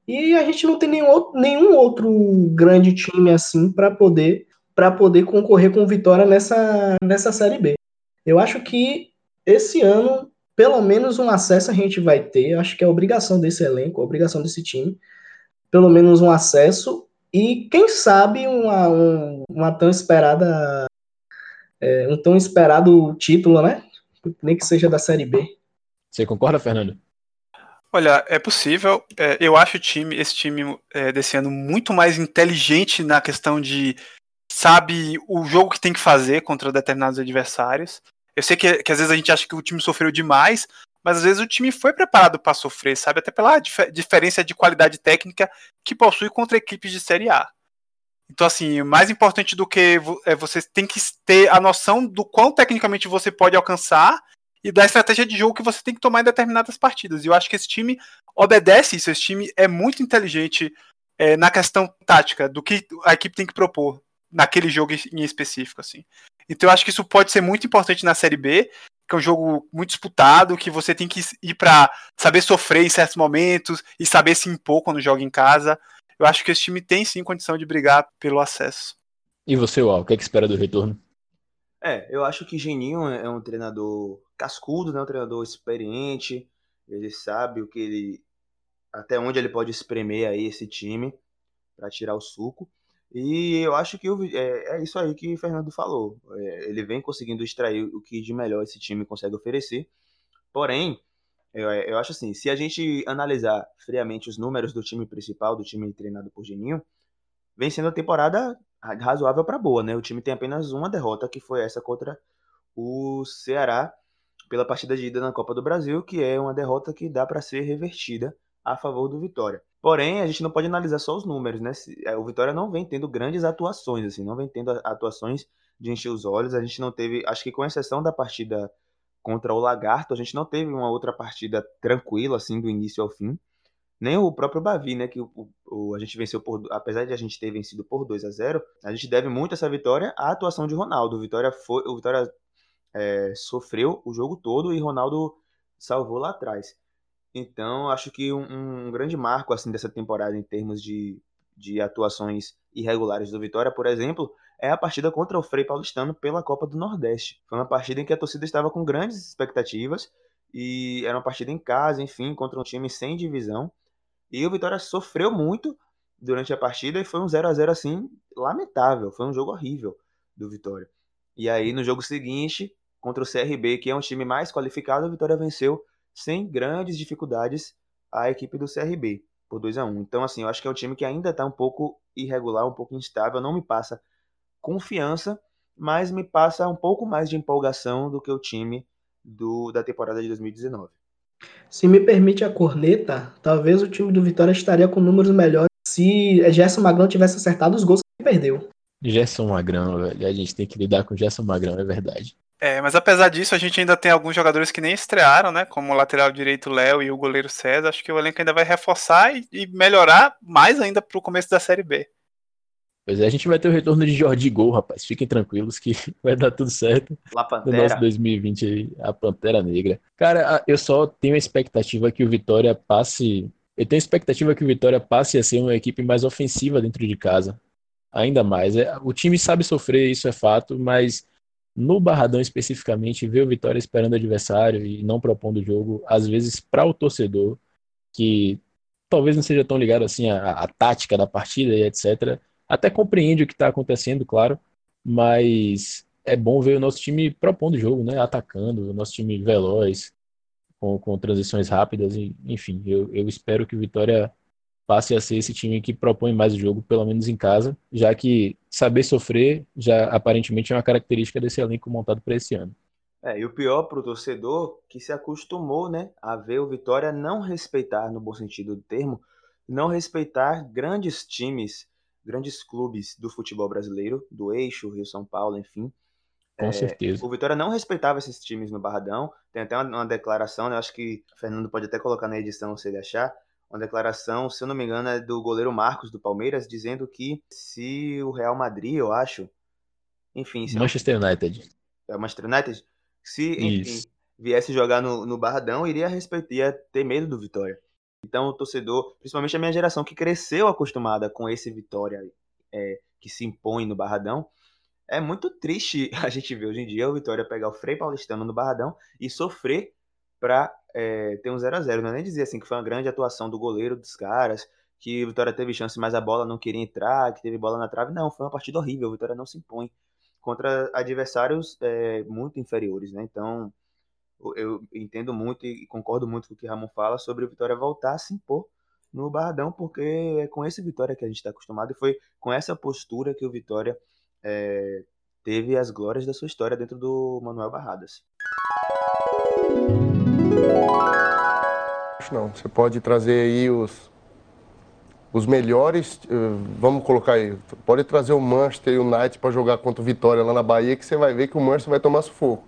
E a gente não tem nenhum outro, nenhum outro grande time assim para poder para poder concorrer com vitória nessa, nessa série B. Eu acho que esse ano, pelo menos um acesso a gente vai ter. Acho que é obrigação desse elenco, obrigação desse time. Pelo menos um acesso e quem sabe uma, um, uma tão esperada é, um tão esperado título, né? Nem que seja da Série B. Você concorda, Fernando? Olha, é possível. É, eu acho o time, esse time é, desse ano muito mais inteligente na questão de sabe o jogo que tem que fazer contra determinados adversários. Eu sei que, que às vezes a gente acha que o time sofreu demais, mas às vezes o time foi preparado para sofrer, sabe? Até pela dif diferença de qualidade técnica que possui contra equipes de Série A. Então, assim, mais importante do que é você tem que ter a noção do quão tecnicamente você pode alcançar e da estratégia de jogo que você tem que tomar em determinadas partidas. E eu acho que esse time obedece isso. Esse time é muito inteligente é, na questão tática, do que a equipe tem que propor naquele jogo em específico, assim. Então eu acho que isso pode ser muito importante na Série B que é um jogo muito disputado, que você tem que ir para saber sofrer em certos momentos e saber se impor quando joga em casa. Eu acho que esse time tem sim condição de brigar pelo acesso. E você, Uau, o que, é que espera do retorno? É, eu acho que Geninho é um treinador cascudo, né? um treinador experiente. Ele sabe o que ele. até onde ele pode espremer aí esse time para tirar o suco. E eu acho que o, é, é, isso aí que o Fernando falou. É, ele vem conseguindo extrair o que de melhor esse time consegue oferecer. Porém, eu, eu acho assim, se a gente analisar friamente os números do time principal, do time treinado por Geninho, vem sendo a temporada razoável para boa, né? O time tem apenas uma derrota, que foi essa contra o Ceará pela partida de ida na Copa do Brasil, que é uma derrota que dá para ser revertida a favor do Vitória. Porém, a gente não pode analisar só os números, né? É, o Vitória não vem tendo grandes atuações, assim, não vem tendo atuações de encher os olhos. A gente não teve, acho que com exceção da partida contra o Lagarto, a gente não teve uma outra partida tranquila, assim, do início ao fim. Nem o próprio Bavi, né? Que o, o, a gente venceu por. Apesar de a gente ter vencido por 2 a 0 a gente deve muito essa vitória à atuação de Ronaldo. O Vitória, foi, o Vitória é, sofreu o jogo todo e Ronaldo salvou lá atrás. Então, acho que um, um, grande marco assim dessa temporada em termos de, de atuações irregulares do Vitória, por exemplo, é a partida contra o Frei Paulistano pela Copa do Nordeste. Foi uma partida em que a torcida estava com grandes expectativas e era uma partida em casa, enfim, contra um time sem divisão. E o Vitória sofreu muito durante a partida e foi um 0 a 0 assim lamentável, foi um jogo horrível do Vitória. E aí no jogo seguinte, contra o CRB, que é um time mais qualificado, o Vitória venceu sem grandes dificuldades a equipe do CRB por 2 a 1. Então assim, eu acho que é um time que ainda está um pouco irregular, um pouco instável, não me passa confiança, mas me passa um pouco mais de empolgação do que o time do, da temporada de 2019. Se me permite a corneta, talvez o time do Vitória estaria com números melhores se Gerson Magrão tivesse acertado os gols que perdeu. Gerson Magrão, velho. A gente tem que lidar com Gerson Magrão, é verdade. É, mas apesar disso, a gente ainda tem alguns jogadores que nem estrearam, né? Como o lateral direito Léo e o goleiro César. Acho que o elenco ainda vai reforçar e, e melhorar mais ainda pro começo da Série B. Pois é, a gente vai ter o retorno de Jordi Gol, rapaz. Fiquem tranquilos que vai dar tudo certo. La Pantera. No nosso 2020 aí, a Pantera Negra. Cara, eu só tenho a expectativa que o Vitória passe. Eu tenho a expectativa que o Vitória passe a ser uma equipe mais ofensiva dentro de casa. Ainda mais. É, o time sabe sofrer, isso é fato, mas no Barradão especificamente, ver o Vitória esperando o adversário e não propondo o jogo, às vezes para o torcedor, que talvez não seja tão ligado assim à, à tática da partida e etc., até compreende o que está acontecendo, claro, mas é bom ver o nosso time propondo o jogo, né? Atacando, o nosso time veloz, com, com transições rápidas, e, enfim, eu, eu espero que o Vitória passe a ser esse time que propõe mais o jogo, pelo menos em casa, já que saber sofrer já aparentemente é uma característica desse elenco montado para esse ano. É, e o pior para o torcedor que se acostumou né, a ver o Vitória não respeitar, no bom sentido do termo, não respeitar grandes times, grandes clubes do futebol brasileiro, do Eixo, Rio São Paulo, enfim. Com é, certeza. O Vitória não respeitava esses times no Barradão. Tem até uma, uma declaração, né, acho que o Fernando pode até colocar na edição se ele achar, uma declaração, se eu não me engano, é do goleiro Marcos do Palmeiras, dizendo que se o Real Madrid, eu acho, enfim... Manchester United. É Manchester United? Se, enfim, viesse jogar no, no Barradão, iria respeitar, ia ter medo do Vitória. Então o torcedor, principalmente a minha geração, que cresceu acostumada com esse Vitória é, que se impõe no Barradão, é muito triste a gente ver hoje em dia o Vitória pegar o Frei Paulistano no Barradão e sofrer para é, ter um 0 a 0 Não é nem dizer assim que foi uma grande atuação do goleiro dos caras, que o Vitória teve chance, mas a bola não queria entrar, que teve bola na trave. Não, foi uma partida horrível. O Vitória não se impõe contra adversários é, muito inferiores, né? Então, eu entendo muito e concordo muito com o que Ramon fala sobre o Vitória voltar a se impor no Barradão, porque é com esse Vitória que a gente está acostumado e foi com essa postura que o Vitória é, teve as glórias da sua história dentro do Manuel Barradas. Não, você pode trazer aí os, os melhores, eh, vamos colocar aí, pode trazer o Manchester United para jogar contra o Vitória lá na Bahia, que você vai ver que o Manchester vai tomar sufoco.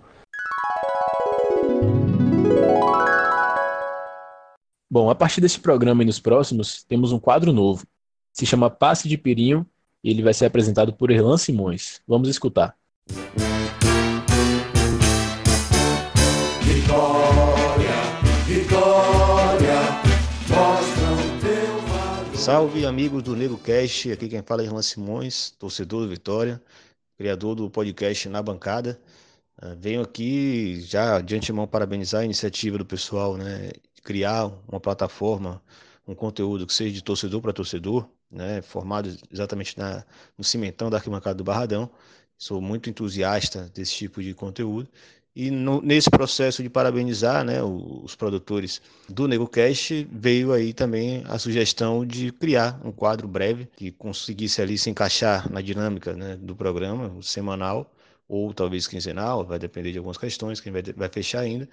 Bom, a partir desse programa e nos próximos, temos um quadro novo. Se chama Passe de Pirinho e ele vai ser apresentado por Erlan Simões. Vamos escutar. Salve amigos do Nego Cast, aqui quem fala é Irlan Simões, torcedor do Vitória, criador do podcast Na Bancada. Uh, venho aqui já de antemão parabenizar a iniciativa do pessoal, né? Criar uma plataforma, um conteúdo que seja de torcedor para torcedor, né? Formado exatamente na, no cimentão da arquibancada do Barradão. Sou muito entusiasta desse tipo de conteúdo e no, nesse processo de parabenizar né, os produtores do NegoCast, veio aí também a sugestão de criar um quadro breve que conseguisse ali se encaixar na dinâmica né, do programa, semanal, ou talvez quinzenal, vai depender de algumas questões que a gente vai, vai fechar ainda.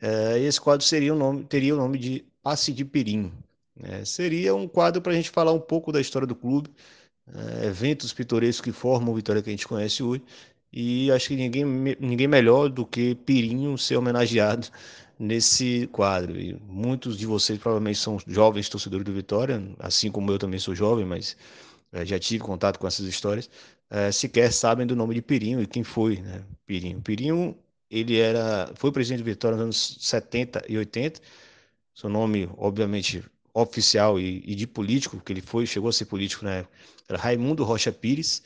É, esse quadro seria o nome, teria o nome de Passe de Pirim. Né? Seria um quadro para a gente falar um pouco da história do clube, é, eventos pitorescos que formam o Vitória que a gente conhece hoje, e acho que ninguém, ninguém melhor do que Pirinho ser homenageado nesse quadro. E muitos de vocês provavelmente são jovens torcedores do Vitória, assim como eu também sou jovem, mas é, já tive contato com essas histórias. É, sequer sabem do nome de Pirinho e quem foi né? Pirinho. Pirinho ele era, foi presidente do Vitória nos anos 70 e 80, Seu nome, obviamente, oficial e, e de político, porque ele foi, chegou a ser político na época, era Raimundo Rocha Pires,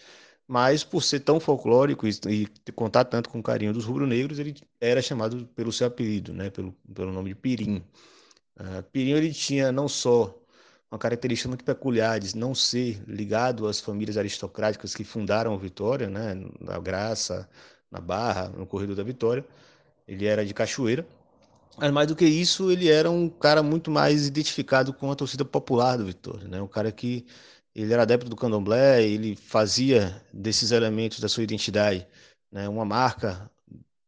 mas por ser tão folclórico e, e contar tanto com o carinho dos rubro-negros, ele era chamado pelo seu apelido, né, pelo, pelo nome de Pirim. Uh, Pirim ele tinha não só uma característica muito peculiar de não ser ligado às famílias aristocráticas que fundaram a Vitória, né, na Graça, na Barra, no Corredor da Vitória. Ele era de Cachoeira, mas mais do que isso, ele era um cara muito mais identificado com a torcida popular do Vitória, né? Um cara que ele era adepto do candomblé, ele fazia desses elementos da sua identidade, né, uma marca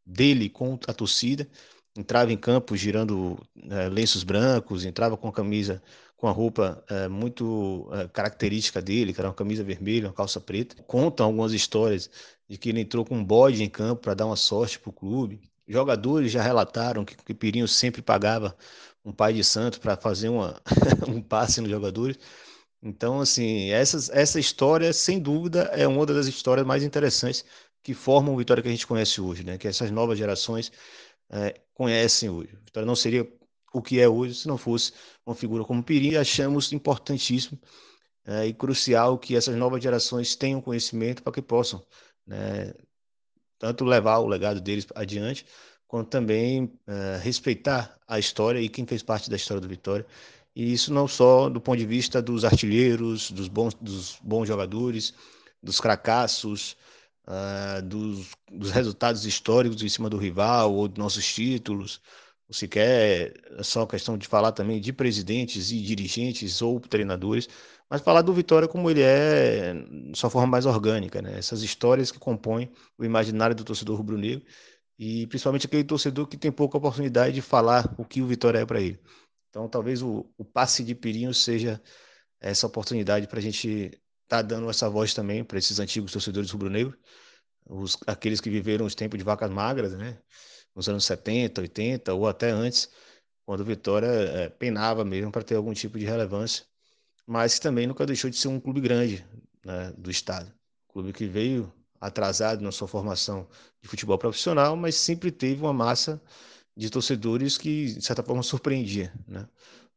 dele com a torcida. Entrava em campo girando é, lenços brancos, entrava com a camisa, com a roupa é, muito é, característica dele, que era uma camisa vermelha, uma calça preta. Contam algumas histórias de que ele entrou com um bode em campo para dar uma sorte para o clube. Jogadores já relataram que, que Pirinho sempre pagava um pai de santo para fazer uma, um passe nos jogadores. Então, assim, essa história, sem dúvida, é uma das histórias mais interessantes que formam o Vitória que a gente conhece hoje, né? Que essas novas gerações é, conhecem hoje. Vitória não seria o que é hoje se não fosse uma figura como Pirinho. E achamos importantíssimo é, e crucial que essas novas gerações tenham conhecimento para que possam né, tanto levar o legado deles adiante, quanto também uh, respeitar a história e quem fez parte da história do Vitória. E isso não só do ponto de vista dos artilheiros, dos bons, dos bons jogadores, dos fracassos, uh, dos, dos, resultados históricos em cima do rival ou dos nossos títulos, ou sequer é só questão de falar também de presidentes e dirigentes ou treinadores, mas falar do Vitória como ele é, de sua forma mais orgânica, né? Essas histórias que compõem o imaginário do torcedor rubro-negro e principalmente aquele torcedor que tem pouca oportunidade de falar o que o Vitória é para ele. Então, talvez o, o, passe de Pirinho seja essa oportunidade para a gente estar tá dando essa voz também para esses antigos torcedores rubro-negros, aqueles que viveram os tempos de vacas magras, né? Nos anos 70, 80 ou até antes, quando o Vitória é, penava mesmo para ter algum tipo de relevância mas também nunca deixou de ser um clube grande né, do estado. clube que veio atrasado na sua formação de futebol profissional, mas sempre teve uma massa de torcedores que, de certa forma, surpreendia. Né?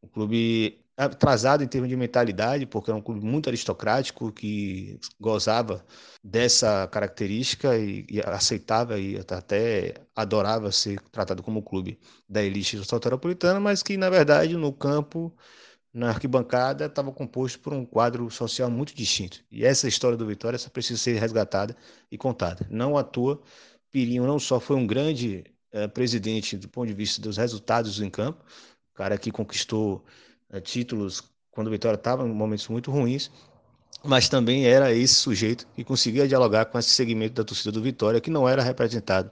Um clube atrasado em termos de mentalidade, porque era um clube muito aristocrático, que gozava dessa característica e, e aceitava e até adorava ser tratado como clube da elite soteropolitana, mas que, na verdade, no campo na arquibancada estava composto por um quadro social muito distinto. E essa história do Vitória essa precisa ser resgatada e contada. Não à toa, Pirinho não só foi um grande eh, presidente do ponto de vista dos resultados em campo, cara que conquistou eh, títulos quando o Vitória estava em momentos muito ruins, mas também era esse sujeito que conseguia dialogar com esse segmento da torcida do Vitória que não era representado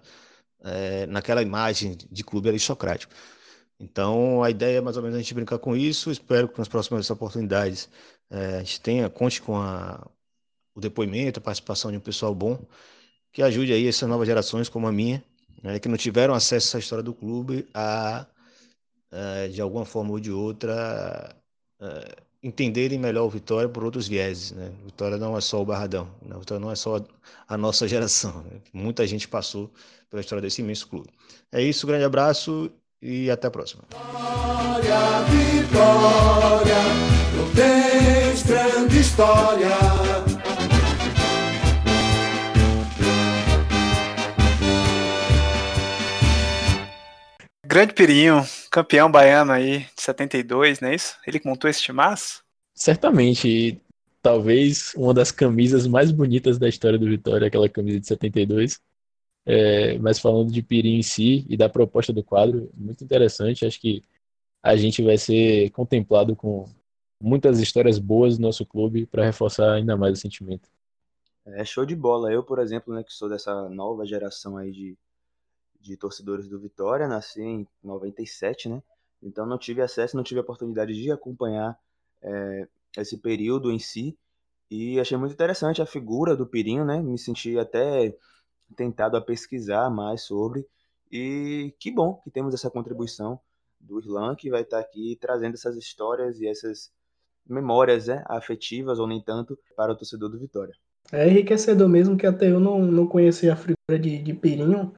eh, naquela imagem de clube aristocrático. Então, a ideia é mais ou menos a gente brincar com isso. Espero que nas próximas oportunidades é, a gente tenha, conte com a, o depoimento, a participação de um pessoal bom, que ajude aí essas novas gerações, como a minha, né, que não tiveram acesso essa história do clube, a, a de alguma forma ou de outra, a, entenderem melhor o Vitória por outros vieses. Né? Vitória não é só o Barradão, né? Vitória não é só a, nossa geração. Né? Muita gente passou pela história desse imenso clube. É isso, grande abraço e até a próxima. Vitória, vitória, tens grande história. Grande Pirinho, campeão baiano aí de 72, não é isso? Ele que montou esse timaço? Certamente, e talvez uma das camisas mais bonitas da história do Vitória, aquela camisa de 72. É, mas falando de Pirim em si e da proposta do quadro, muito interessante. Acho que a gente vai ser contemplado com muitas histórias boas do nosso clube para reforçar ainda mais o sentimento. É show de bola. Eu, por exemplo, né, que sou dessa nova geração aí de, de torcedores do Vitória, nasci em 97, né? Então não tive acesso, não tive a oportunidade de acompanhar é, esse período em si. E achei muito interessante a figura do Pirinho, né? Me senti até tentado a pesquisar mais sobre. E que bom que temos essa contribuição do Irlan, que vai estar aqui trazendo essas histórias e essas memórias né, afetivas, ou nem tanto, para o torcedor do Vitória. É enriquecedor mesmo, que até eu não, não conhecia a figura de, de Pirinho,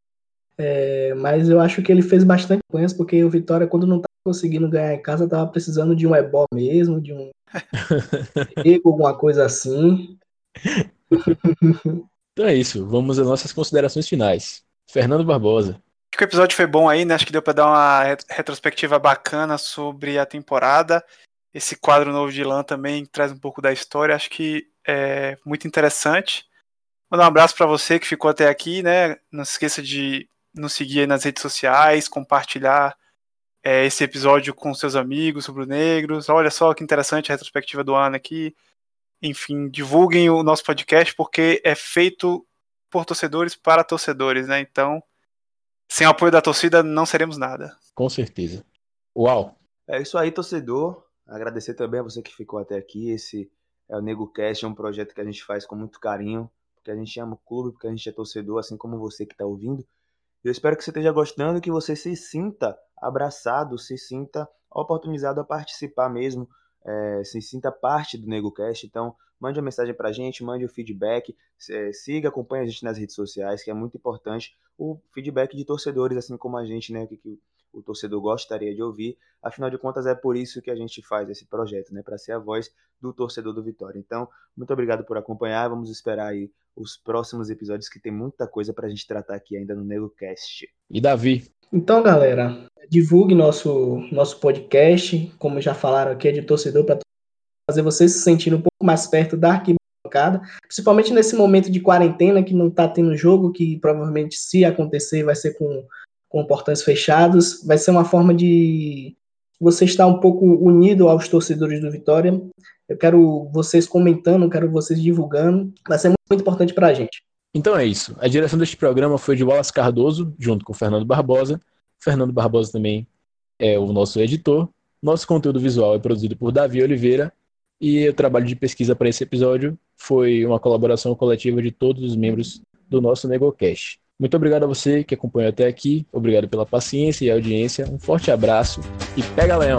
é, mas eu acho que ele fez bastante coisas, porque o Vitória, quando não está conseguindo ganhar em casa, tava precisando de um ebó mesmo, de um ego, alguma coisa assim. Então é isso, vamos às nossas considerações finais. Fernando Barbosa. Acho que o episódio foi bom aí, né? Acho que deu para dar uma retrospectiva bacana sobre a temporada. Esse quadro novo de Lan também traz um pouco da história. Acho que é muito interessante. Mandar um abraço para você que ficou até aqui, né? Não se esqueça de nos seguir aí nas redes sociais, compartilhar é, esse episódio com seus amigos sobre negros. Olha só que interessante a retrospectiva do ano aqui. Enfim, divulguem o nosso podcast porque é feito por torcedores para torcedores, né? Então, sem o apoio da torcida, não seremos nada. Com certeza. Uau! É isso aí, torcedor. Agradecer também a você que ficou até aqui. Esse é o Nego Cast, é um projeto que a gente faz com muito carinho, porque a gente ama o clube, porque a gente é torcedor, assim como você que está ouvindo. Eu espero que você esteja gostando, que você se sinta abraçado, se sinta oportunizado a participar mesmo, é, se sinta parte do NegoCast. Então, mande uma mensagem para a gente, mande o feedback, é, siga, acompanhe a gente nas redes sociais, que é muito importante o feedback de torcedores, assim como a gente, né, que, que o torcedor gostaria de ouvir. Afinal de contas, é por isso que a gente faz esse projeto, né, para ser a voz do torcedor do Vitória. Então, muito obrigado por acompanhar. Vamos esperar aí os próximos episódios, que tem muita coisa para a gente tratar aqui ainda no NegoCast. E Davi? Então, galera, divulgue nosso, nosso podcast, como já falaram aqui, é de torcedor para fazer vocês se sentirem um pouco mais perto da arquibancada, principalmente nesse momento de quarentena que não está tendo jogo, que provavelmente se acontecer vai ser com, com portões fechados, vai ser uma forma de você estar um pouco unido aos torcedores do Vitória. Eu quero vocês comentando, quero vocês divulgando, vai ser muito importante para a gente. Então é isso. A direção deste programa foi de Wallace Cardoso, junto com Fernando Barbosa. Fernando Barbosa também é o nosso editor. Nosso conteúdo visual é produzido por Davi Oliveira. E o trabalho de pesquisa para esse episódio foi uma colaboração coletiva de todos os membros do nosso NegoCast. Muito obrigado a você que acompanhou até aqui. Obrigado pela paciência e audiência. Um forte abraço e pega leão!